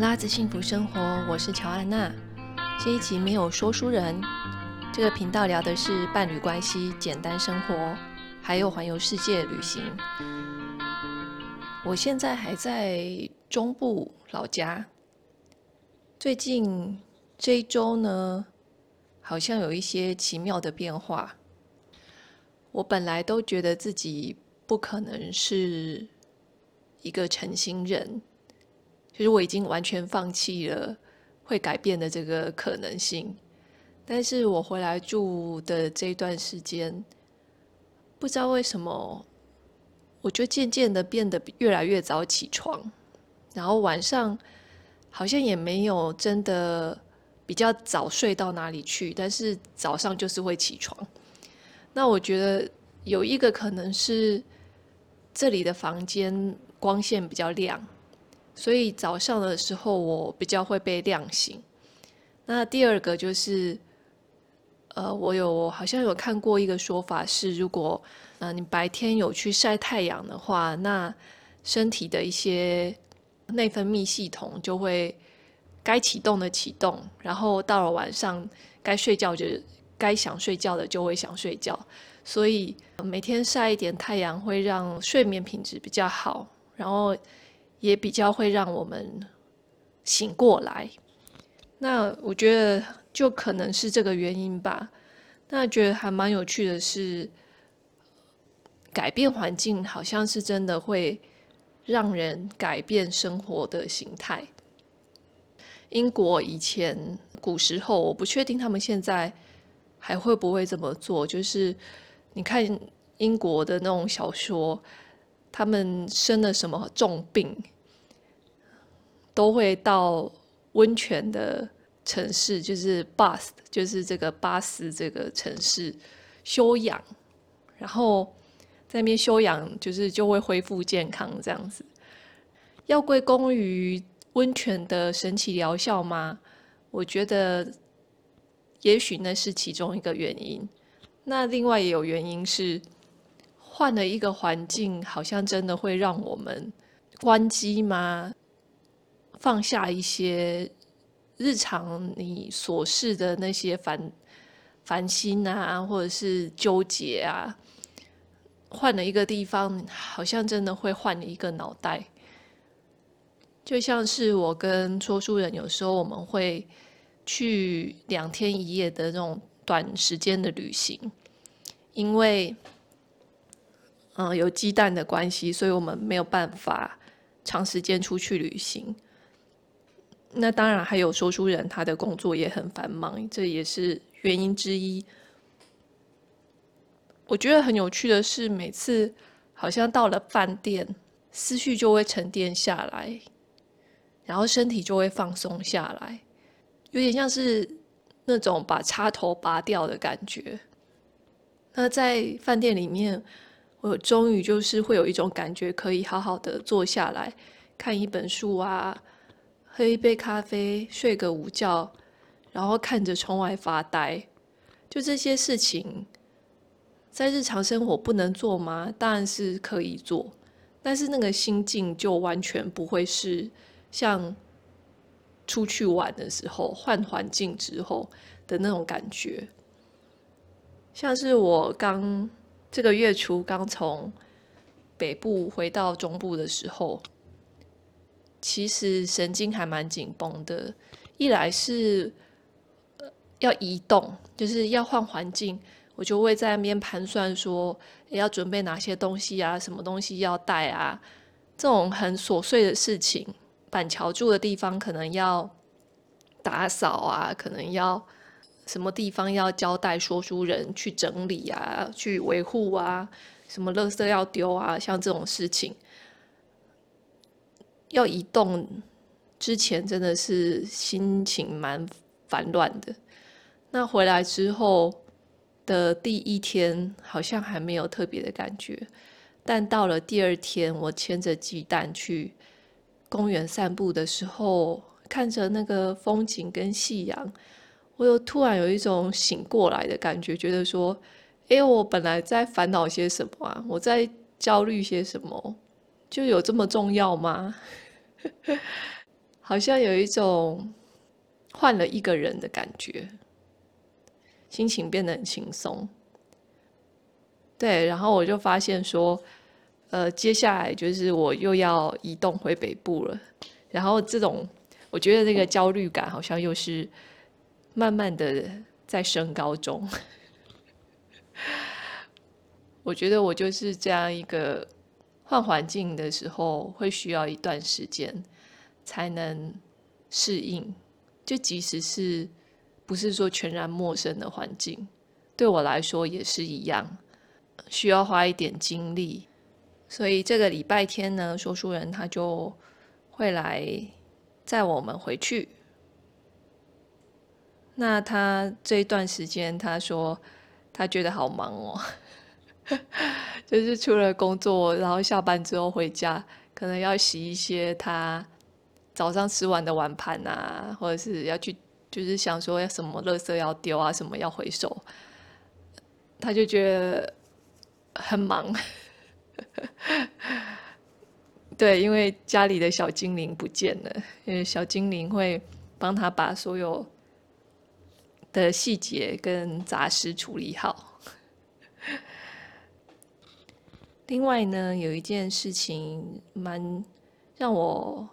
拉子幸福生活，我是乔安娜。这一集没有说书人，这个频道聊的是伴侣关系、简单生活，还有环游世界旅行。我现在还在中部老家。最近这一周呢，好像有一些奇妙的变化。我本来都觉得自己不可能是一个晨型人。其实我已经完全放弃了会改变的这个可能性，但是我回来住的这一段时间，不知道为什么，我就渐渐的变得越来越早起床，然后晚上好像也没有真的比较早睡到哪里去，但是早上就是会起床。那我觉得有一个可能是这里的房间光线比较亮。所以早上的时候我比较会被亮醒。那第二个就是，呃，我有好像有看过一个说法是，如果呃你白天有去晒太阳的话，那身体的一些内分泌系统就会该启动的启动，然后到了晚上该睡觉就该想睡觉的就会想睡觉。所以每天晒一点太阳会让睡眠品质比较好，然后。也比较会让我们醒过来，那我觉得就可能是这个原因吧。那觉得还蛮有趣的是，改变环境好像是真的会让人改变生活的形态。英国以前古时候，我不确定他们现在还会不会这么做。就是你看英国的那种小说，他们生了什么重病。都会到温泉的城市，就是 Bath，就是这个巴斯这个城市休养，然后在那边休养，就是就会恢复健康这样子。要归功于温泉的神奇疗效吗？我觉得也许那是其中一个原因。那另外也有原因是换了一个环境，好像真的会让我们关机吗？放下一些日常你琐事的那些烦烦心啊，或者是纠结啊，换了一个地方，好像真的会换了一个脑袋。就像是我跟说书人有时候我们会去两天一夜的那种短时间的旅行，因为嗯、有鸡蛋的关系，所以我们没有办法长时间出去旅行。那当然还有说书人，他的工作也很繁忙，这也是原因之一。我觉得很有趣的是，每次好像到了饭店，思绪就会沉淀下来，然后身体就会放松下来，有点像是那种把插头拔掉的感觉。那在饭店里面，我终于就是会有一种感觉，可以好好的坐下来看一本书啊。喝一杯咖啡，睡个午觉，然后看着窗外发呆，就这些事情，在日常生活不能做吗？当然是可以做，但是那个心境就完全不会是像出去玩的时候换环境之后的那种感觉。像是我刚这个月初刚从北部回到中部的时候。其实神经还蛮紧绷的，一来是要移动，就是要换环境，我就会在那边盘算说要准备哪些东西啊，什么东西要带啊，这种很琐碎的事情。板桥住的地方可能要打扫啊，可能要什么地方要交代说书人去整理啊，去维护啊，什么垃圾要丢啊，像这种事情。要移动之前，真的是心情蛮烦乱的。那回来之后的第一天，好像还没有特别的感觉。但到了第二天，我牵着鸡蛋去公园散步的时候，看着那个风景跟夕阳，我又突然有一种醒过来的感觉，觉得说：“哎，我本来在烦恼些什么啊？我在焦虑些什么？就有这么重要吗？” 好像有一种换了一个人的感觉，心情变得很轻松。对，然后我就发现说，呃，接下来就是我又要移动回北部了。然后这种，我觉得那个焦虑感好像又是慢慢的在升高中。我觉得我就是这样一个换环境的时候，会需要一段时间。才能适应，就即使是不是说全然陌生的环境，对我来说也是一样，需要花一点精力。所以这个礼拜天呢，说书人他就会来载我们回去。那他这一段时间，他说他觉得好忙哦，就是除了工作，然后下班之后回家，可能要洗一些他。早上吃完的碗盘啊，或者是要去，就是想说要什么垃圾要丢啊，什么要回收，他就觉得很忙。对，因为家里的小精灵不见了，因为小精灵会帮他把所有的细节跟杂事处理好。另外呢，有一件事情蛮让我。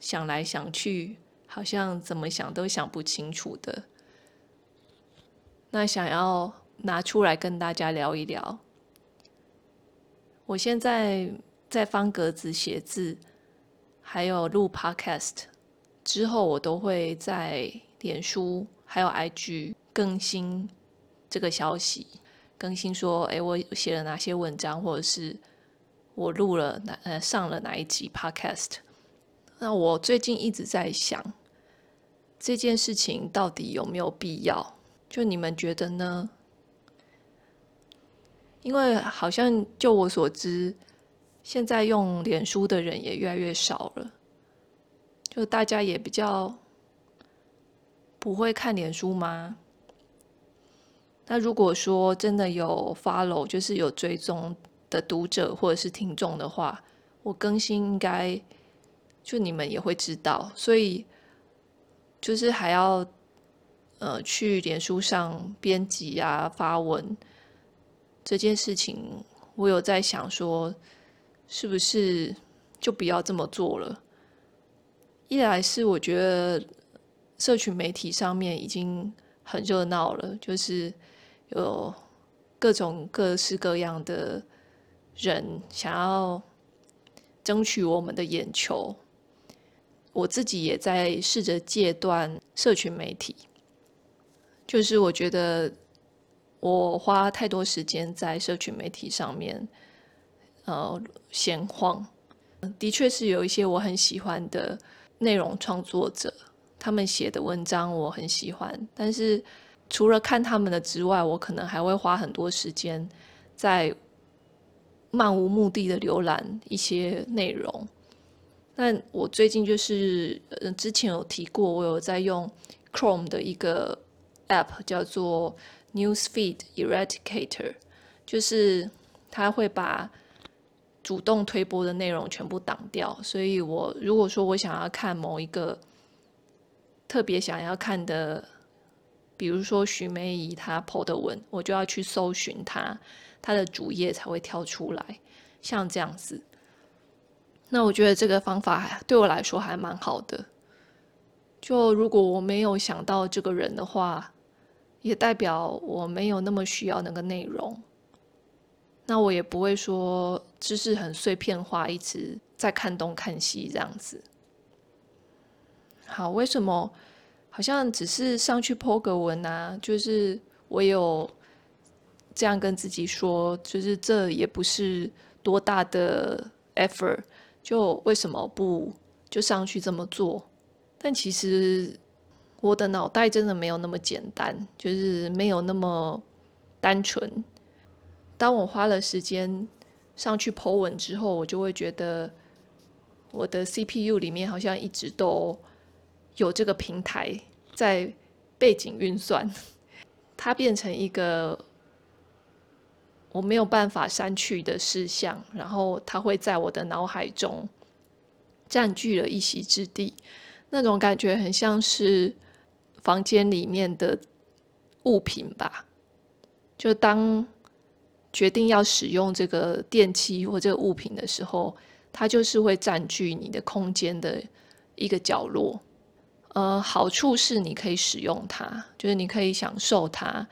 想来想去，好像怎么想都想不清楚的。那想要拿出来跟大家聊一聊。我现在在方格子写字，还有录 Podcast 之后，我都会在脸书还有 IG 更新这个消息，更新说，哎，我写了哪些文章，或者是我录了哪呃上了哪一集 Podcast。那我最近一直在想，这件事情到底有没有必要？就你们觉得呢？因为好像就我所知，现在用脸书的人也越来越少了，就大家也比较不会看脸书吗？那如果说真的有 follow，就是有追踪的读者或者是听众的话，我更新应该。就你们也会知道，所以就是还要呃去脸书上编辑啊发文这件事情，我有在想说，是不是就不要这么做了？一来是我觉得社群媒体上面已经很热闹了，就是有各种各式各样的人想要争取我们的眼球。我自己也在试着戒断社群媒体，就是我觉得我花太多时间在社群媒体上面，呃，闲晃。的确是有一些我很喜欢的内容创作者，他们写的文章我很喜欢，但是除了看他们的之外，我可能还会花很多时间在漫无目的的浏览一些内容。那我最近就是，呃，之前有提过，我有在用 Chrome 的一个 App，叫做 Newsfeed Eradicator，就是它会把主动推播的内容全部挡掉。所以我如果说我想要看某一个特别想要看的，比如说徐梅怡她 po 的文，我就要去搜寻她，她的主页才会跳出来，像这样子。那我觉得这个方法对我来说还蛮好的。就如果我没有想到这个人的话，也代表我没有那么需要那个内容。那我也不会说知识很碎片化，一直在看东看西这样子。好，为什么好像只是上去 po 个文啊？就是我有这样跟自己说，就是这也不是多大的 effort。就为什么不就上去这么做？但其实我的脑袋真的没有那么简单，就是没有那么单纯。当我花了时间上去 po 文之后，我就会觉得我的 CPU 里面好像一直都有这个平台在背景运算，它变成一个。我没有办法删去的事项，然后它会在我的脑海中占据了一席之地。那种感觉很像是房间里面的物品吧。就当决定要使用这个电器或这个物品的时候，它就是会占据你的空间的一个角落。呃，好处是你可以使用它，就是你可以享受它，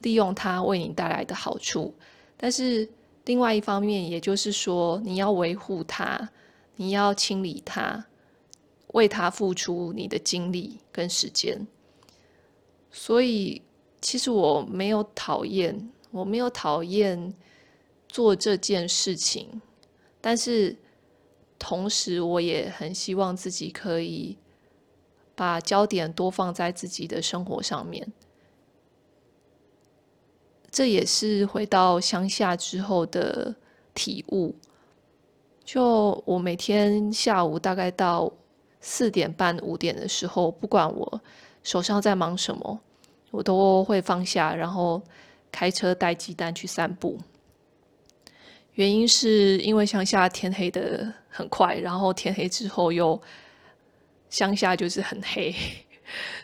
利用它为你带来的好处。但是另外一方面，也就是说，你要维护它，你要清理它。为它付出你的精力跟时间，所以其实我没有讨厌，我没有讨厌做这件事情，但是同时我也很希望自己可以把焦点多放在自己的生活上面。这也是回到乡下之后的体悟。就我每天下午大概到。四点半、五点的时候，不管我手上在忙什么，我都会放下，然后开车带鸡蛋去散步。原因是因为乡下天黑的很快，然后天黑之后又乡下就是很黑，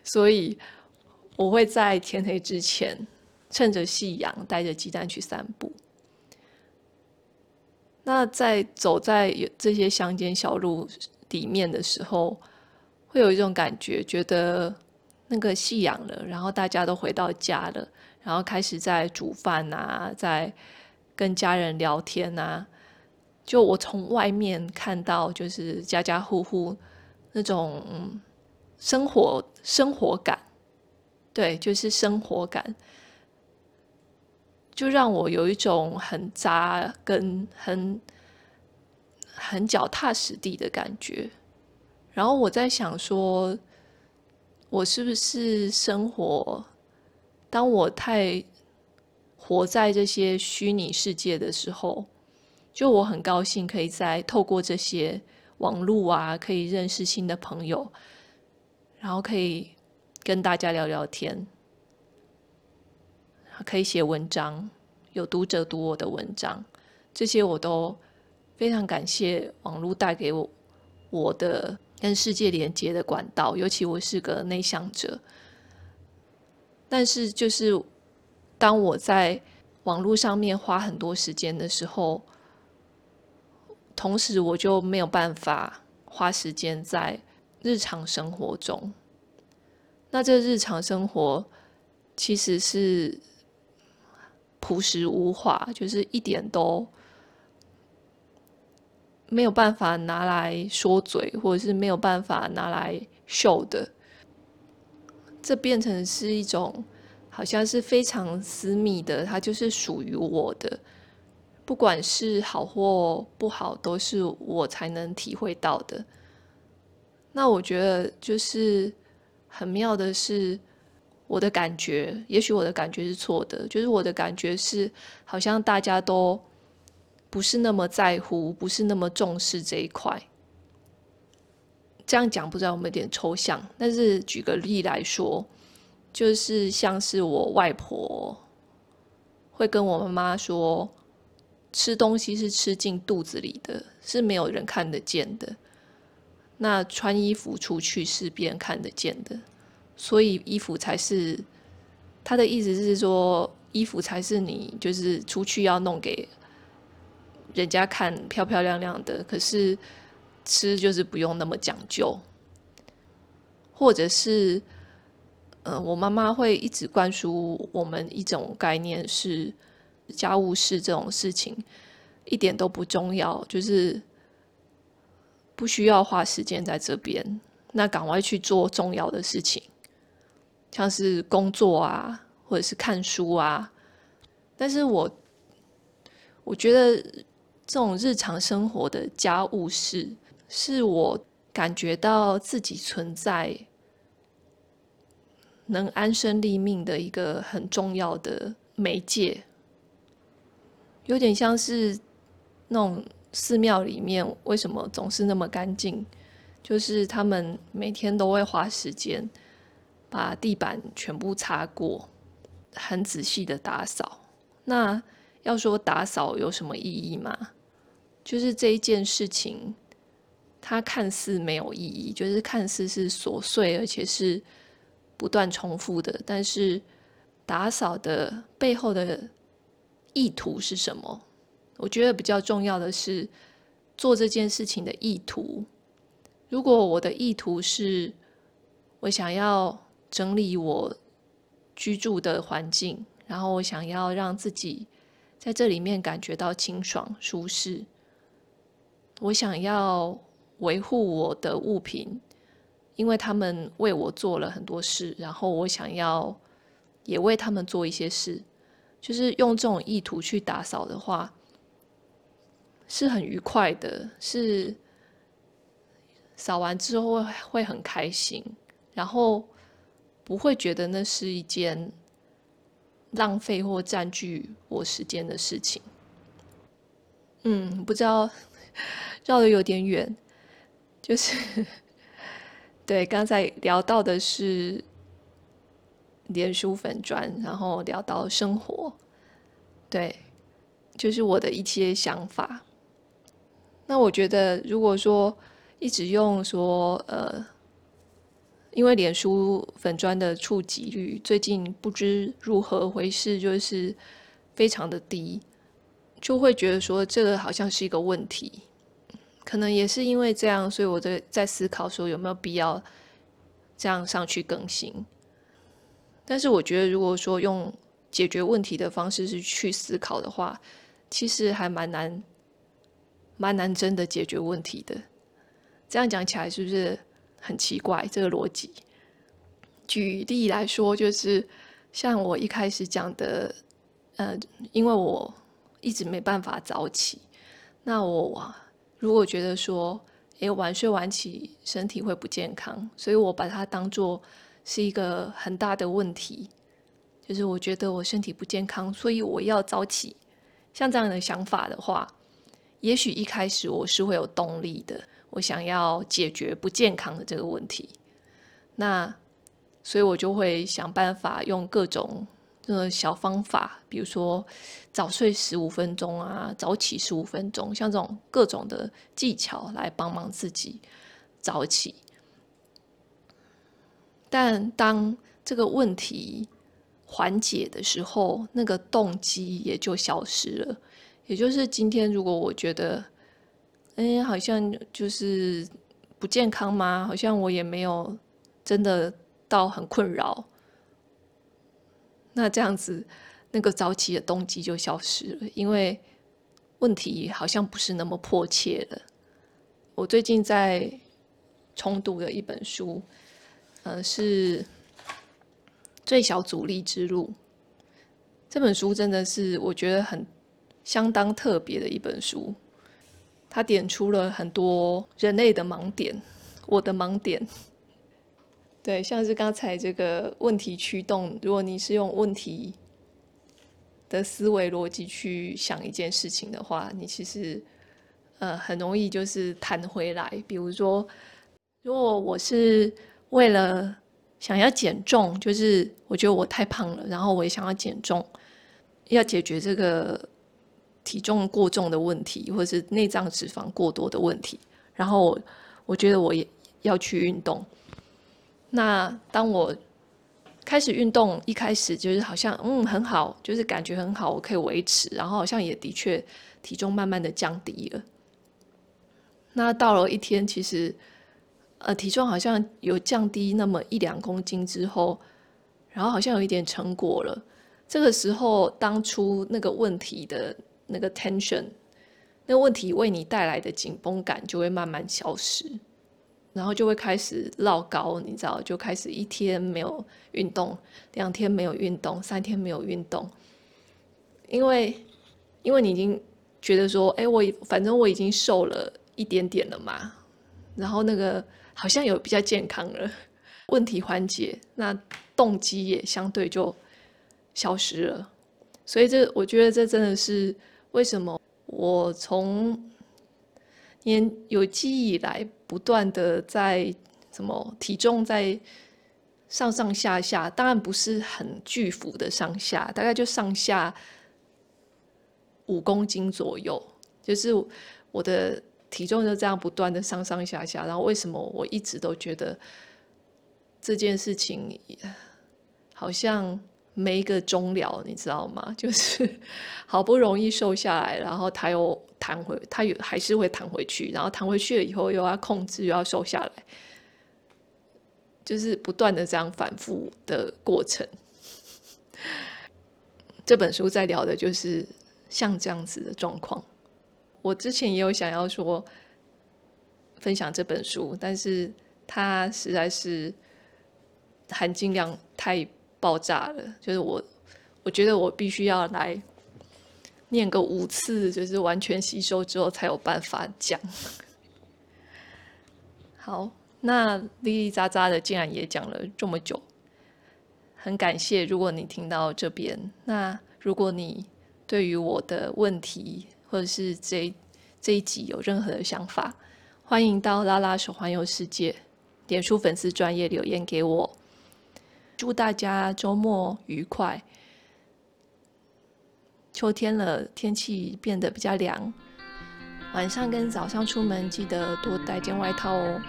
所以我会在天黑之前，趁着夕阳带着鸡蛋去散步。那在走在这些乡间小路里面的时候，会有一种感觉，觉得那个夕阳了，然后大家都回到家了，然后开始在煮饭啊，在跟家人聊天啊。就我从外面看到，就是家家户户那种生活生活感，对，就是生活感，就让我有一种很扎根、很。很脚踏实地的感觉，然后我在想说，我是不是生活？当我太活在这些虚拟世界的时候，就我很高兴可以在透过这些网络啊，可以认识新的朋友，然后可以跟大家聊聊天，可以写文章，有读者读我的文章，这些我都。非常感谢网络带给我我的跟世界连接的管道，尤其我是个内向者。但是，就是当我在网络上面花很多时间的时候，同时我就没有办法花时间在日常生活中。那这日常生活其实是朴实无华，就是一点都。没有办法拿来说嘴，或者是没有办法拿来秀的，这变成是一种好像是非常私密的，它就是属于我的，不管是好或不好，都是我才能体会到的。那我觉得就是很妙的是，我的感觉，也许我的感觉是错的，就是我的感觉是好像大家都。不是那么在乎，不是那么重视这一块。这样讲不知道有没有点抽象，但是举个例来说，就是像是我外婆会跟我妈妈说，吃东西是吃进肚子里的，是没有人看得见的。那穿衣服出去是别人看得见的，所以衣服才是，他的意思是说，衣服才是你就是出去要弄给。人家看漂漂亮亮的，可是吃就是不用那么讲究，或者是，呃，我妈妈会一直灌输我们一种概念是，家务事这种事情一点都不重要，就是不需要花时间在这边，那赶快去做重要的事情，像是工作啊，或者是看书啊。但是我我觉得。这种日常生活的家务事，是我感觉到自己存在能安身立命的一个很重要的媒介。有点像是那种寺庙里面为什么总是那么干净，就是他们每天都会花时间把地板全部擦过，很仔细的打扫。那要说打扫有什么意义吗？就是这一件事情，它看似没有意义，就是看似是琐碎，而且是不断重复的。但是打扫的背后的意图是什么？我觉得比较重要的是做这件事情的意图。如果我的意图是我想要整理我居住的环境，然后我想要让自己在这里面感觉到清爽舒适，我想要维护我的物品，因为他们为我做了很多事，然后我想要也为他们做一些事，就是用这种意图去打扫的话，是很愉快的，是。扫完之后会很开心，然后不会觉得那是一件浪费或占据我时间的事情。嗯，不知道绕得有点远，就是 对，刚才聊到的是脸书粉砖，然后聊到生活，对，就是我的一些想法。那我觉得，如果说一直用说，呃，因为脸书粉砖的触及率最近不知如何回事，就是非常的低，就会觉得说这个好像是一个问题。可能也是因为这样，所以我在在思考说有没有必要这样上去更新。但是我觉得，如果说用解决问题的方式是去思考的话，其实还蛮难，蛮难真的解决问题的。这样讲起来是不是很奇怪？这个逻辑，举例来说，就是像我一开始讲的，呃，因为我一直没办法早起，那我如果觉得说，诶，晚睡晚起身体会不健康，所以我把它当做是一个很大的问题，就是我觉得我身体不健康，所以我要早起。像这样的想法的话，也许一开始我是会有动力的。我想要解决不健康的这个问题，那所以我就会想办法用各种这个小方法，比如说早睡十五分钟啊，早起十五分钟，像这种各种的技巧来帮忙自己早起。但当这个问题缓解的时候，那个动机也就消失了。也就是今天，如果我觉得。哎，好像就是不健康吗？好像我也没有真的到很困扰。那这样子，那个早起的动机就消失了，因为问题好像不是那么迫切了。我最近在重读的一本书，呃，是《最小阻力之路》。这本书真的是我觉得很相当特别的一本书。它点出了很多人类的盲点，我的盲点。对，像是刚才这个问题驱动，如果你是用问题的思维逻辑去想一件事情的话，你其实呃很容易就是弹回来。比如说，如果我是为了想要减重，就是我觉得我太胖了，然后我也想要减重，要解决这个。体重过重的问题，或者是内脏脂肪过多的问题，然后我，我觉得我也要去运动。那当我开始运动，一开始就是好像嗯很好，就是感觉很好，我可以维持，然后好像也的确体重慢慢的降低了。那到了一天，其实呃体重好像有降低那么一两公斤之后，然后好像有一点成果了。这个时候，当初那个问题的。那个 tension，那个问题为你带来的紧绷感就会慢慢消失，然后就会开始绕高，你知道，就开始一天没有运动，两天没有运动，三天没有运动，因为因为你已经觉得说，哎，我反正我已经瘦了一点点了嘛，然后那个好像有比较健康了，问题缓解，那动机也相对就消失了，所以这我觉得这真的是。为什么我从年有记忆以来，不断的在什么体重在上上下下，当然不是很巨幅的上下，大概就上下五公斤左右，就是我的体重就这样不断的上上下下，然后为什么我一直都觉得这件事情好像没一个终了，你知道吗？就是好不容易瘦下来，然后它又弹回，它有还是会弹回去，然后弹回去了以后又要控制，又要瘦下来，就是不断的这样反复的过程。这本书在聊的就是像这样子的状况。我之前也有想要说分享这本书，但是它实在是含金量太爆炸了，就是我我觉得我必须要来念个五次，就是完全吸收之后才有办法讲。好，那叽叽喳喳的竟然也讲了这么久，很感谢。如果你听到这边，那如果你对于我的问题，或者是这这一集有任何的想法，欢迎到拉拉手环游世界点出粉丝专业留言给我。祝大家周末愉快！秋天了，天气变得比较凉，晚上跟早上出门记得多带件外套哦。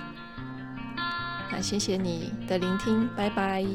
那谢谢你的聆听，拜拜。